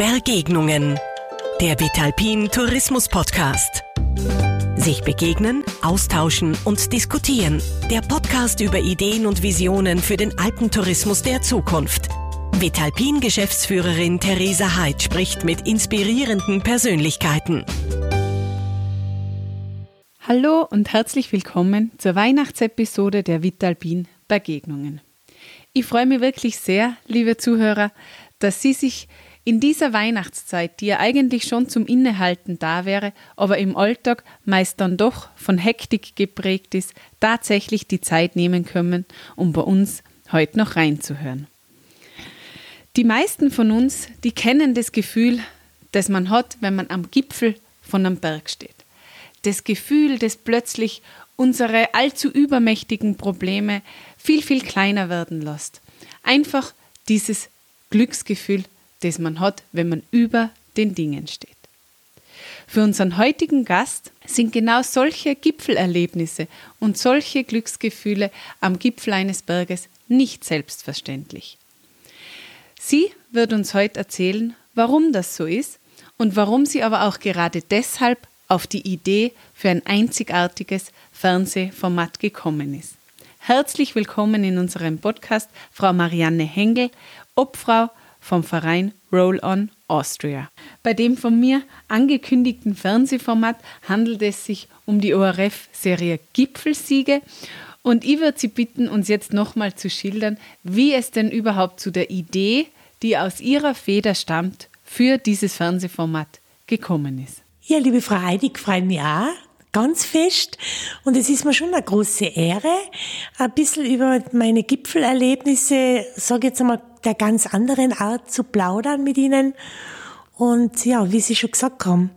Bergegnungen. Der Vitalpin Tourismus Podcast. Sich begegnen, austauschen und diskutieren. Der Podcast über Ideen und Visionen für den Alpentourismus der Zukunft. Vitalpin Geschäftsführerin Theresa Heid spricht mit inspirierenden Persönlichkeiten. Hallo und herzlich willkommen zur Weihnachtsepisode der Vitalpin Begegnungen. Ich freue mich wirklich sehr, liebe Zuhörer, dass Sie sich in dieser Weihnachtszeit, die ja eigentlich schon zum Innehalten da wäre, aber im Alltag meist dann doch von Hektik geprägt ist, tatsächlich die Zeit nehmen können, um bei uns heute noch reinzuhören. Die meisten von uns, die kennen das Gefühl, das man hat, wenn man am Gipfel von einem Berg steht. Das Gefühl, das plötzlich unsere allzu übermächtigen Probleme viel, viel kleiner werden lässt. Einfach dieses Glücksgefühl, das man hat, wenn man über den Dingen steht. Für unseren heutigen Gast sind genau solche Gipfelerlebnisse und solche Glücksgefühle am Gipfel eines Berges nicht selbstverständlich. Sie wird uns heute erzählen, warum das so ist und warum sie aber auch gerade deshalb auf die Idee für ein einzigartiges Fernsehformat gekommen ist. Herzlich willkommen in unserem Podcast, Frau Marianne Hengel, Obfrau vom Verein Roll On Austria. Bei dem von mir angekündigten Fernsehformat handelt es sich um die ORF-Serie Gipfelsiege. Und ich würde Sie bitten, uns jetzt nochmal zu schildern, wie es denn überhaupt zu der Idee, die aus Ihrer Feder stammt, für dieses Fernsehformat gekommen ist. Ja, liebe Frau Heidi, freue mich auch ganz fest. Und es ist mir schon eine große Ehre, ein bisschen über meine Gipfelerlebnisse, sage jetzt einmal, der ganz anderen Art zu plaudern mit Ihnen. Und ja, wie Sie schon gesagt haben,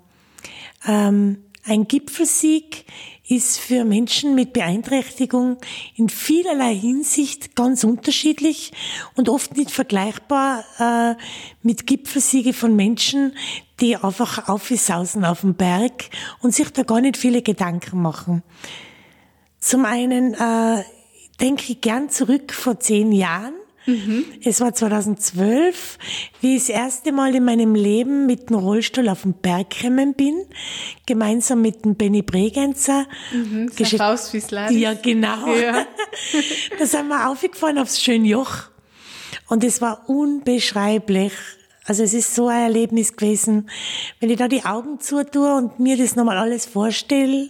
ähm, ein Gipfelsieg ist für Menschen mit Beeinträchtigung in vielerlei Hinsicht ganz unterschiedlich und oft nicht vergleichbar äh, mit Gipfelsiege von Menschen, die einfach aufsausen auf dem Berg und sich da gar nicht viele Gedanken machen. Zum einen äh, denke ich gern zurück vor zehn Jahren, Mhm. Es war 2012, wie ich das erste Mal in meinem Leben mit dem Rollstuhl auf den Berg gekommen bin, gemeinsam mit dem Benny Bregenzer. Mhm, Faust Ja, genau. Ja. da sind wir aufgefahren aufs Schönjoch. Und es war unbeschreiblich. Also es ist so ein Erlebnis gewesen, wenn ich da die Augen zutue und mir das nochmal alles vorstelle.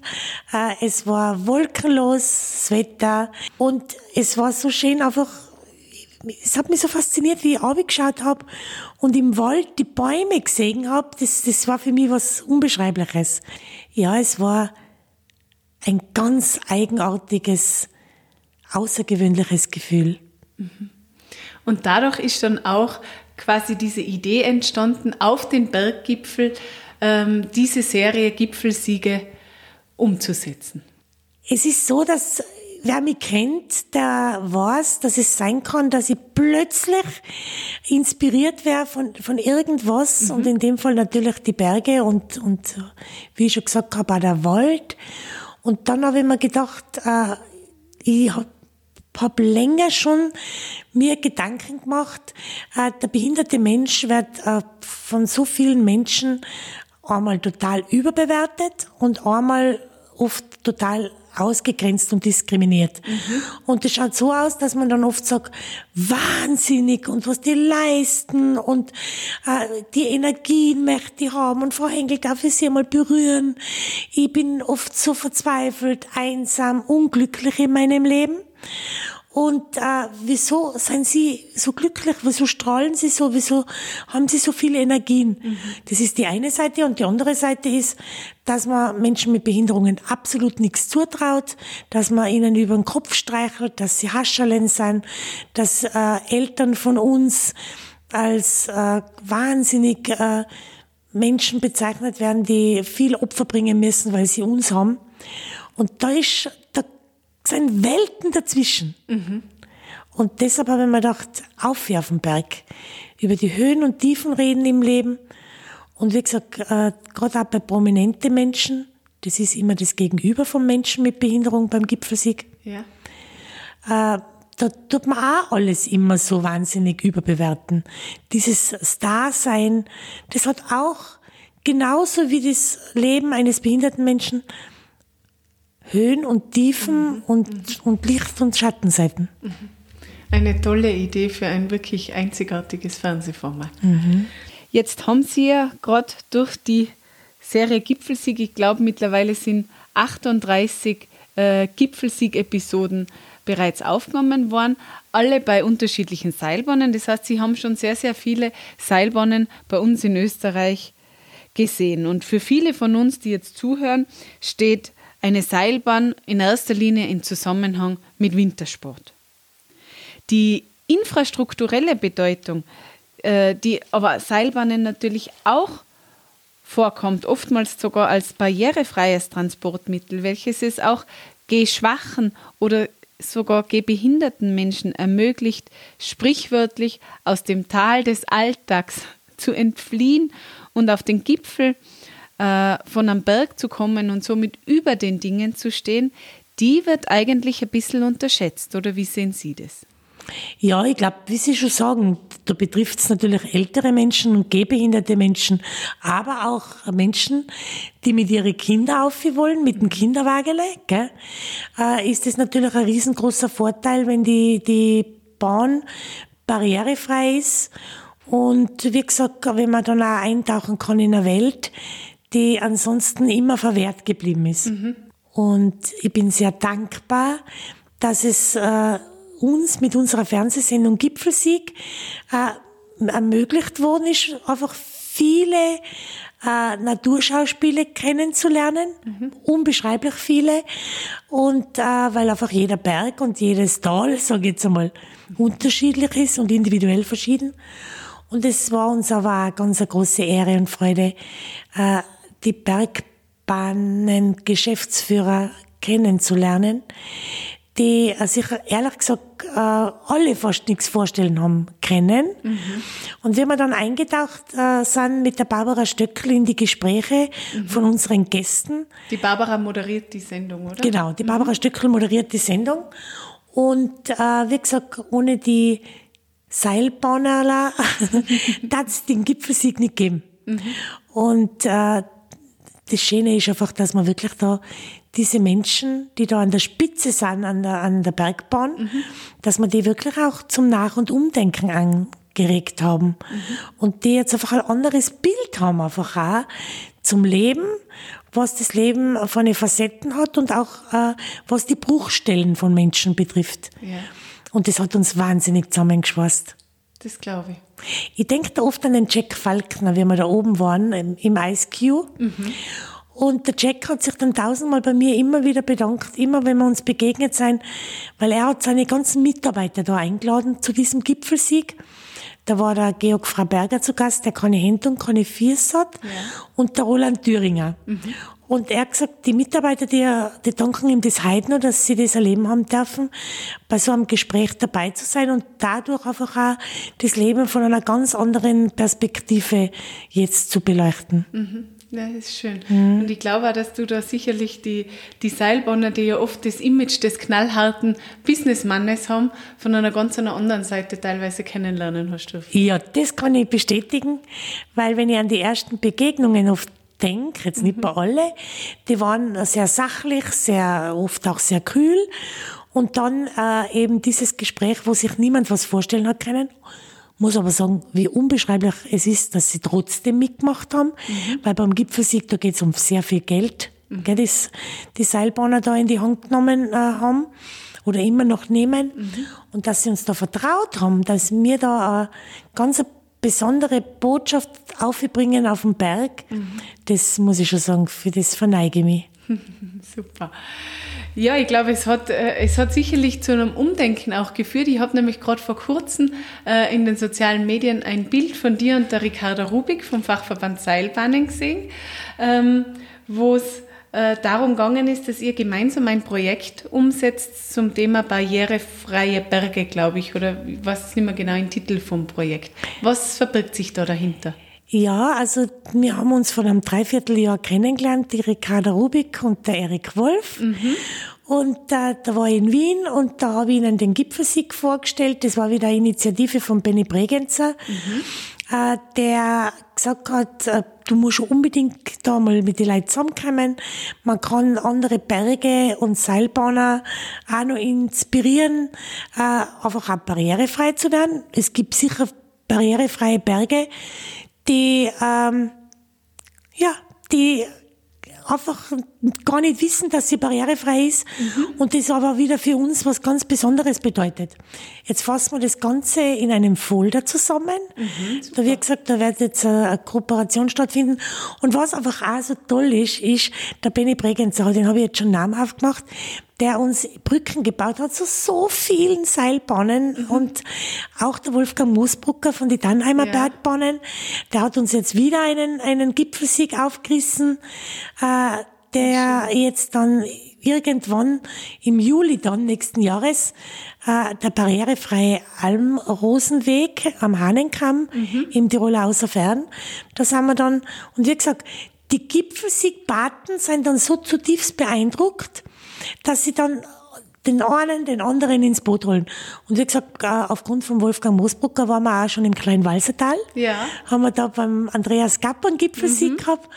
Äh, es war wolkenlos, das Wetter und es war so schön einfach es hat mich so fasziniert, wie ich abgeschaut habe und im Wald die Bäume gesehen habe. Das, das war für mich was Unbeschreibliches. Ja, es war ein ganz eigenartiges, außergewöhnliches Gefühl. Mhm. Und dadurch ist dann auch quasi diese Idee entstanden, auf den Berggipfel ähm, diese Serie Gipfelsiege umzusetzen. Es ist so, dass wer mich kennt, der weiß, dass es sein kann, dass ich plötzlich inspiriert wäre von, von irgendwas mhm. und in dem Fall natürlich die Berge und, und wie ich schon gesagt habe, auch der Wald. Und dann habe ich mir gedacht, äh, ich habe hab länger schon mir Gedanken gemacht, äh, der behinderte Mensch wird äh, von so vielen Menschen einmal total überbewertet und einmal oft total ausgegrenzt und diskriminiert. Mhm. Und es schaut so aus, dass man dann oft sagt, wahnsinnig und was die leisten und äh, die Energien möchte ich haben und Frau Henkel, darf ich Sie mal berühren? Ich bin oft so verzweifelt, einsam, unglücklich in meinem Leben. Und äh, wieso sind Sie so glücklich? Wieso strahlen Sie so? Wieso haben Sie so viele Energien? Mhm. Das ist die eine Seite. Und die andere Seite ist, dass man Menschen mit Behinderungen absolut nichts zutraut, dass man ihnen über den Kopf streichelt, dass sie Hascherlen sind, dass äh, Eltern von uns als äh, wahnsinnig äh, Menschen bezeichnet werden, die viel Opfer bringen müssen, weil sie uns haben. Und da ist sind Welten dazwischen. Mhm. Und deshalb habe ich mir gedacht, auf auf den Berg. Über die Höhen und Tiefen reden im Leben. Und wie gesagt, äh, gerade auch bei prominenten Menschen, das ist immer das Gegenüber von Menschen mit Behinderung beim Gipfelsieg. Ja. Äh, da tut man auch alles immer so wahnsinnig überbewerten. Dieses Star-Sein, das hat auch genauso wie das Leben eines behinderten Menschen Höhen und Tiefen mhm. und, und Licht- und Schattenseiten. Mhm. Eine tolle Idee für ein wirklich einzigartiges Fernsehformat. Mhm. Jetzt haben Sie ja gerade durch die Serie Gipfelsieg, ich glaube mittlerweile sind 38 äh, Gipfelsieg-Episoden bereits aufgenommen worden, alle bei unterschiedlichen Seilbahnen. Das heißt, Sie haben schon sehr, sehr viele Seilbahnen bei uns in Österreich gesehen. Und für viele von uns, die jetzt zuhören, steht eine Seilbahn in erster Linie in Zusammenhang mit Wintersport. Die infrastrukturelle Bedeutung, äh, die aber Seilbahnen natürlich auch vorkommt, oftmals sogar als barrierefreies Transportmittel, welches es auch geschwachen oder sogar gehbehinderten Menschen ermöglicht, sprichwörtlich aus dem Tal des Alltags zu entfliehen und auf den Gipfel äh, von einem Berg zu kommen und somit über den Dingen zu stehen, die wird eigentlich ein bisschen unterschätzt. Oder wie sehen Sie das? Ja, ich glaube, wie Sie schon sagen, da betrifft es natürlich ältere Menschen und gehbehinderte Menschen, aber auch Menschen, die mit ihren Kindern aufhören wollen, mit dem Kinderwagele, äh, ist es natürlich ein riesengroßer Vorteil, wenn die, die Bahn barrierefrei ist. Und wie gesagt, wenn man dann auch eintauchen kann in eine Welt, die ansonsten immer verwehrt geblieben ist. Mhm. Und ich bin sehr dankbar, dass es äh, uns mit unserer Fernsehsendung Gipfelsieg äh, ermöglicht worden ist, einfach viele äh, Naturschauspiele kennenzulernen, mhm. unbeschreiblich viele. Und äh, weil einfach jeder Berg und jedes Tal, sage ich jetzt einmal, unterschiedlich ist und individuell verschieden. Und es war uns aber auch eine ganz eine große Ehre und Freude, äh, die Bergbahnen-Geschäftsführer kennenzulernen, die äh, sich ehrlich gesagt äh, alle fast nichts vorstellen haben können. Mhm. Und wenn wir dann eingetaucht äh, sind mit der Barbara Stöckl in die Gespräche mhm. von unseren Gästen. Die Barbara moderiert die Sendung, oder? Genau, die Barbara mhm. Stöckl moderiert die Sendung. Und äh, wie gesagt, ohne die Seilbahnerler hat es den Gipfelsieg nicht geben. Mhm. Und äh, das Schöne ist einfach, dass man wirklich da diese Menschen, die da an der Spitze sind, an der, an der Bergbahn, mhm. dass man die wirklich auch zum Nach- und Umdenken angeregt haben. Mhm. Und die jetzt einfach ein anderes Bild haben, einfach auch zum Leben, was das Leben von eine Facetten hat und auch äh, was die Bruchstellen von Menschen betrifft. Ja. Und das hat uns wahnsinnig zusammengeschweißt. Das glaube ich. Ich denke da oft an den Jack Falkner, wie wir da oben waren, im, im Ice Cube. Mhm. Und der Jack hat sich dann tausendmal bei mir immer wieder bedankt, immer wenn wir uns begegnet sind, weil er hat seine ganzen Mitarbeiter da eingeladen zu diesem Gipfelsieg. Da war der Georg Freiberger zu Gast, der keine Hände und keine Füße hat, ja. und der Roland Thüringer. Mhm. Und er hat gesagt, die Mitarbeiter, die, die danken ihm das heute noch, dass sie das erleben haben dürfen, bei so einem Gespräch dabei zu sein und dadurch einfach auch das Leben von einer ganz anderen Perspektive jetzt zu beleuchten. Mhm. Ja, das ist schön. Mhm. Und ich glaube auch, dass du da sicherlich die, die Seilbahner, die ja oft das Image des knallharten Businessmannes haben, von einer ganz anderen Seite teilweise kennenlernen hast du. Ja, das kann ich bestätigen, weil wenn ich an die ersten Begegnungen oft denke, jetzt nicht bei alle, die waren sehr sachlich, sehr oft auch sehr kühl. Und dann äh, eben dieses Gespräch, wo sich niemand was vorstellen hat können. Muss aber sagen, wie unbeschreiblich es ist, dass sie trotzdem mitgemacht haben, mhm. weil beim Gipfelsieg, da geht es um sehr viel Geld, mhm. gell, das die Seilbahner da in die Hand genommen äh, haben oder immer noch nehmen. Mhm. Und dass sie uns da vertraut haben, dass wir da äh, ganz besondere Botschaft aufbringen auf dem Berg, das muss ich schon sagen, für das verneige ich mich. Super. Ja, ich glaube, es hat, äh, es hat sicherlich zu einem Umdenken auch geführt. Ich habe nämlich gerade vor kurzem äh, in den sozialen Medien ein Bild von dir und der Ricarda Rubik vom Fachverband Seilbahnen gesehen, ähm, wo es äh, darum gegangen ist, dass ihr gemeinsam ein Projekt umsetzt zum Thema barrierefreie Berge, glaube ich, oder was ist nicht mehr genau ein Titel vom Projekt? Was verbirgt sich da dahinter? Ja, also wir haben uns vor einem Dreivierteljahr kennengelernt, die Ricarda Rubik und der Erik Wolf. Mhm. Und äh, da war ich in Wien und da habe ich ihnen den Gipfelsieg vorgestellt. Das war wieder eine Initiative von Benny Bregenzer, mhm. äh, der gesagt hat, äh, du musst unbedingt da mal mit den Leuten zusammenkommen. Man kann andere Berge und Seilbahnen auch noch inspirieren, äh, einfach auch barrierefrei zu werden. Es gibt sicher barrierefreie Berge, die, ähm, ja, die einfach gar nicht wissen, dass sie barrierefrei ist mhm. und das aber wieder für uns was ganz Besonderes bedeutet. Jetzt fassen wir das Ganze in einem Folder zusammen. Mhm, da wird gesagt, da wird jetzt eine Kooperation stattfinden. Und was einfach auch so toll ist, ist der Benny Bregenzer, den habe ich jetzt schon namhaft gemacht, der uns Brücken gebaut hat zu so vielen Seilbahnen mhm. und auch der Wolfgang Moosbrucker von den Dannheimer ja. Bergbahnen, der hat uns jetzt wieder einen, einen Gipfelsieg aufgerissen, äh, der jetzt dann irgendwann im Juli dann nächsten Jahres äh, der barrierefreie Almrosenweg am Hahnenkamm mhm. im Tiroler Außerfern. Da sind wir dann, und wie gesagt, die Gipfelsiegbaten sind dann so zutiefst beeindruckt, dass sie dann den einen, den anderen ins Boot holen. Und wie gesagt, äh, aufgrund von Wolfgang Moosbrucker waren wir auch schon im kleinen Walsertal. Ja. Haben wir da beim Andreas Gapp einen Gipfelsieg mhm. gehabt.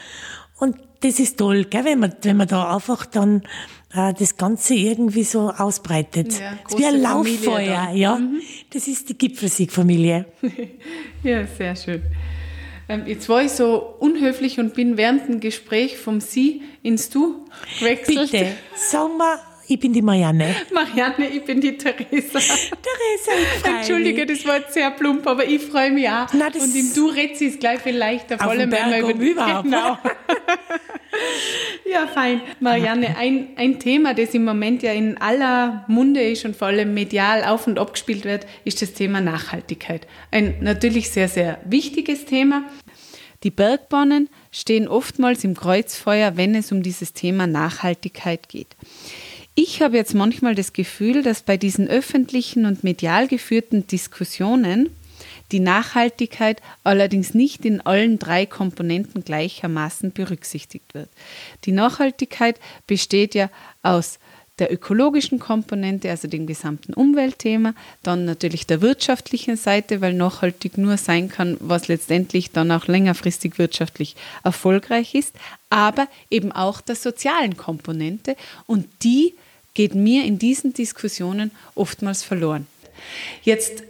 Und das ist toll, gell, wenn man, wenn man da einfach dann äh, das Ganze irgendwie so ausbreitet. Ja, das ist wie ein Lauffeuer, ja. Mhm. Das ist die Gipfelsiegfamilie. ja, sehr schön. Ähm, jetzt war ich so unhöflich und bin während dem Gespräch vom Sie ins Du gewechselt. Bitte, sag mal, ich bin die Marianne. Marianne, ich bin die Theresa. Theresa, ich freue Entschuldige, das war jetzt sehr plump, aber ich freue mich auch. Nein, das und im Du redet sie es gleich viel leichter, vor allem wenn wir über überhaupt. Genau. ja, fein. Marianne, ein, ein Thema, das im Moment ja in aller Munde ist und vor allem medial auf und ab gespielt wird, ist das Thema Nachhaltigkeit. Ein natürlich sehr, sehr wichtiges Thema. Die Bergbahnen stehen oftmals im Kreuzfeuer, wenn es um dieses Thema Nachhaltigkeit geht. Ich habe jetzt manchmal das Gefühl, dass bei diesen öffentlichen und medial geführten Diskussionen die Nachhaltigkeit allerdings nicht in allen drei Komponenten gleichermaßen berücksichtigt wird. Die Nachhaltigkeit besteht ja aus der ökologischen Komponente, also dem gesamten Umweltthema, dann natürlich der wirtschaftlichen Seite, weil nachhaltig nur sein kann, was letztendlich dann auch längerfristig wirtschaftlich erfolgreich ist, aber eben auch der sozialen Komponente und die geht mir in diesen Diskussionen oftmals verloren. Jetzt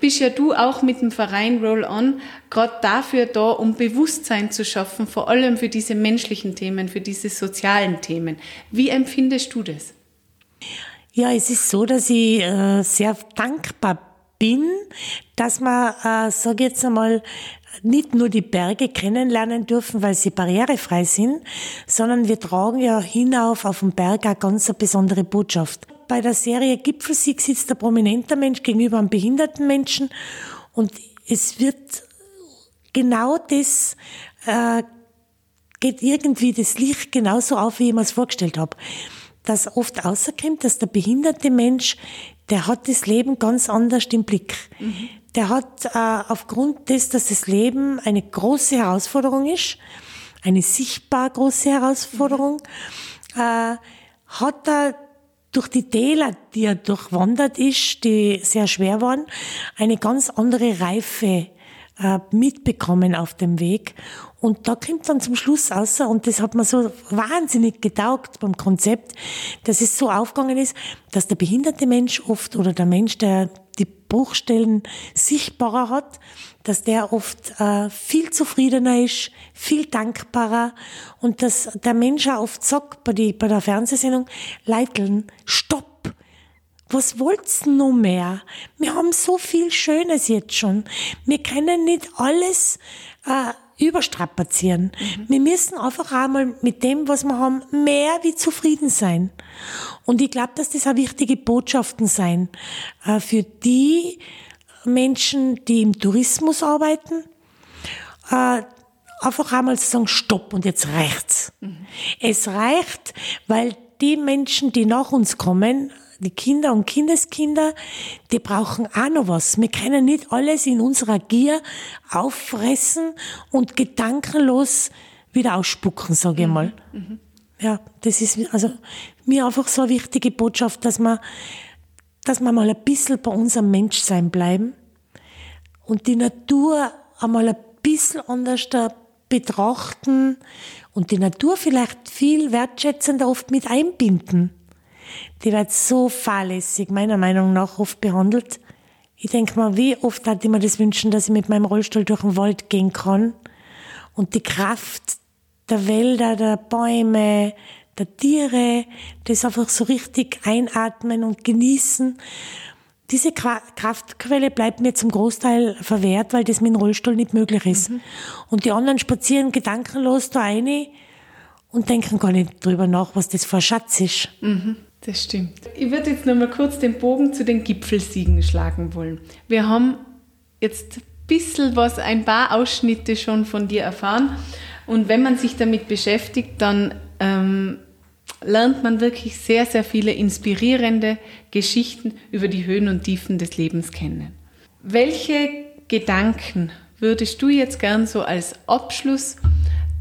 bist ja du auch mit dem Verein Roll On gerade dafür da, um Bewusstsein zu schaffen, vor allem für diese menschlichen Themen, für diese sozialen Themen. Wie empfindest du das? Ja, es ist so, dass ich äh, sehr dankbar bin, dass man, äh, sage jetzt einmal, nicht nur die Berge kennenlernen dürfen, weil sie barrierefrei sind, sondern wir tragen ja hinauf auf dem Berg eine ganz besondere Botschaft. Bei der Serie Gipfelsieg sitzt der prominenter Mensch gegenüber einem behinderten Menschen und es wird genau das, äh, geht irgendwie das Licht genauso auf, wie ich mir es vorgestellt habe. Dass oft außerkommt, dass der behinderte Mensch, der hat das Leben ganz anders im Blick. Mhm der hat äh, aufgrund des, dass das Leben eine große Herausforderung ist, eine sichtbar große Herausforderung, äh, hat er durch die Täler, die er durchwandert ist, die sehr schwer waren, eine ganz andere Reife äh, mitbekommen auf dem Weg. Und da kommt dann zum Schluss außer, und das hat mir so wahnsinnig getaugt beim Konzept, dass es so aufgegangen ist, dass der behinderte Mensch oft oder der Mensch, der die Bruchstellen sichtbarer hat, dass der oft äh, viel zufriedener ist, viel dankbarer und dass der Mensch auch oft sagt bei, die, bei der Fernsehsendung, Leiteln, stopp! Was wollt's noch mehr? Wir haben so viel Schönes jetzt schon. Wir können nicht alles äh, überstrapazieren. Mhm. Wir müssen einfach einmal mit dem, was wir haben, mehr wie zufrieden sein. Und ich glaube, dass das auch wichtige Botschaften sein äh, für die Menschen, die im Tourismus arbeiten. Äh, einfach einmal zu sagen, stopp und jetzt reicht's. Mhm. Es reicht, weil die Menschen, die nach uns kommen, die Kinder und Kindeskinder, die brauchen auch noch was. Wir können nicht alles in unserer Gier auffressen und gedankenlos wieder ausspucken, sage ich mhm. mal. Mhm. Ja, das ist, also, mir einfach so eine wichtige Botschaft, dass wir, dass wir mal ein bisschen bei unserem Menschsein bleiben und die Natur einmal ein bisschen anders betrachten und die Natur vielleicht viel wertschätzender oft mit einbinden. Die wird so fahrlässig, meiner Meinung nach, oft behandelt. Ich denke mal, wie oft hatte ich mir das wünschen, dass ich mit meinem Rollstuhl durch den Wald gehen kann und die Kraft der Wälder, der Bäume, der Tiere, das einfach so richtig einatmen und genießen. Diese Kraftquelle bleibt mir zum Großteil verwehrt, weil das mit dem Rollstuhl nicht möglich ist. Mhm. Und die anderen spazieren gedankenlos da rein und denken gar nicht drüber nach, was das für ein Schatz ist. Mhm. Das stimmt. Ich würde jetzt noch mal kurz den Bogen zu den Gipfelsiegen schlagen wollen. Wir haben jetzt ein bisschen was, ein paar Ausschnitte schon von dir erfahren. Und wenn man sich damit beschäftigt, dann ähm, lernt man wirklich sehr, sehr viele inspirierende Geschichten über die Höhen und Tiefen des Lebens kennen. Welche Gedanken würdest du jetzt gern so als Abschluss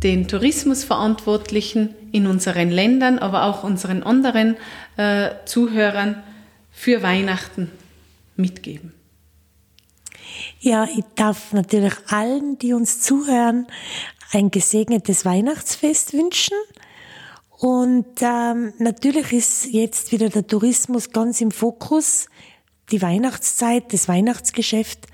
den Tourismusverantwortlichen in unseren Ländern, aber auch unseren anderen äh, Zuhörern für Weihnachten mitgeben? Ja, ich darf natürlich allen, die uns zuhören, ein gesegnetes Weihnachtsfest wünschen. Und ähm, natürlich ist jetzt wieder der Tourismus ganz im Fokus, die Weihnachtszeit, das Weihnachtsgeschäft.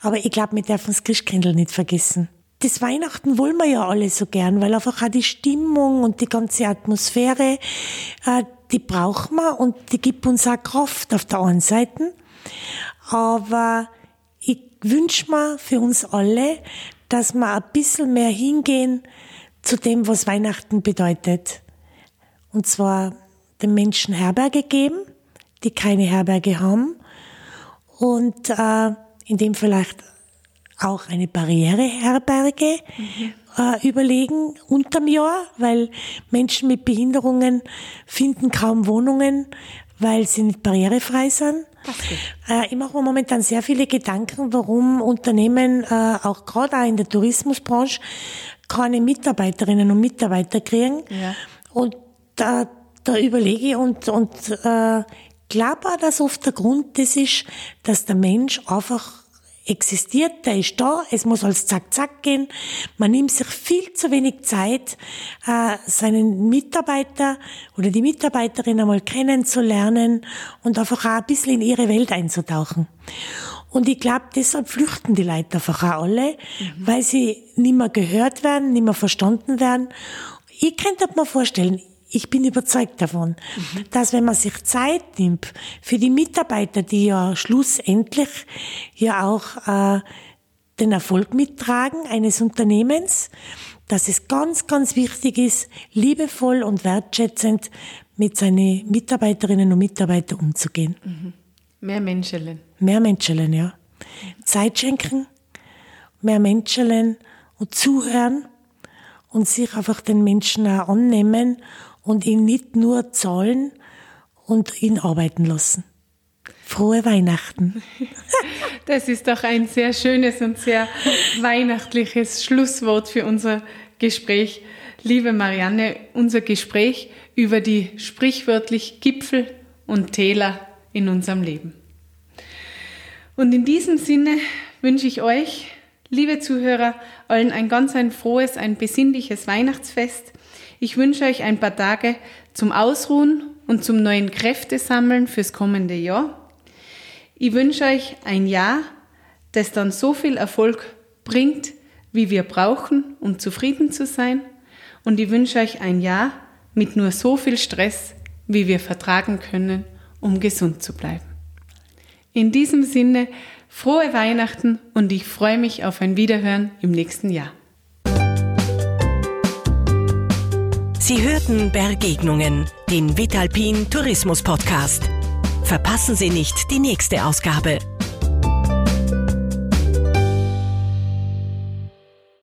Aber ich glaube, wir dürfen das Christkindl nicht vergessen das Weihnachten wollen wir ja alle so gern, weil einfach auch die Stimmung und die ganze Atmosphäre, äh, die brauchen wir und die gibt uns auch Kraft auf der einen Seite. Aber ich wünsche mir für uns alle, dass wir ein bisschen mehr hingehen zu dem, was Weihnachten bedeutet. Und zwar den Menschen Herberge geben, die keine Herberge haben und äh, in dem vielleicht auch eine Barriereherberge mhm. äh, überlegen unterm Jahr, weil Menschen mit Behinderungen finden kaum Wohnungen, weil sie nicht barrierefrei sind. Äh, ich mache mir momentan sehr viele Gedanken, warum Unternehmen, äh, auch gerade auch in der Tourismusbranche, keine Mitarbeiterinnen und Mitarbeiter kriegen. Ja. Und da, da überlege ich und, und äh, glaube auch, dass oft der Grund das ist, dass der Mensch einfach existiert, der ist da, es muss alles zack, zack gehen. Man nimmt sich viel zu wenig Zeit, äh, seinen Mitarbeiter oder die Mitarbeiterin einmal kennenzulernen und einfach auch ein bisschen in ihre Welt einzutauchen. Und ich glaube, deshalb flüchten die Leute einfach auch alle, mhm. weil sie nicht mehr gehört werden, nicht mehr verstanden werden. Ich könnte mir vorstellen, ich bin überzeugt davon, mhm. dass wenn man sich Zeit nimmt für die Mitarbeiter, die ja schlussendlich ja auch äh, den Erfolg mittragen eines Unternehmens, dass es ganz, ganz wichtig ist, liebevoll und wertschätzend mit seinen Mitarbeiterinnen und Mitarbeitern umzugehen. Mhm. Mehr Menschelen. Mehr Menschelen, ja. Zeit schenken, mehr Menschelen und zuhören und sich einfach den Menschen auch annehmen und ihn nicht nur zahlen und ihn arbeiten lassen. Frohe Weihnachten. Das ist doch ein sehr schönes und sehr weihnachtliches Schlusswort für unser Gespräch. Liebe Marianne, unser Gespräch über die sprichwörtlich Gipfel und Täler in unserem Leben. Und in diesem Sinne wünsche ich euch, liebe Zuhörer, allen ein ganz ein frohes, ein besinnliches Weihnachtsfest. Ich wünsche euch ein paar Tage zum Ausruhen und zum neuen Kräftesammeln fürs kommende Jahr. Ich wünsche euch ein Jahr, das dann so viel Erfolg bringt, wie wir brauchen, um zufrieden zu sein. Und ich wünsche euch ein Jahr mit nur so viel Stress, wie wir vertragen können, um gesund zu bleiben. In diesem Sinne, frohe Weihnachten und ich freue mich auf ein Wiederhören im nächsten Jahr. Sie hörten Begegnungen, den Vitalpin Tourismus Podcast. Verpassen Sie nicht die nächste Ausgabe.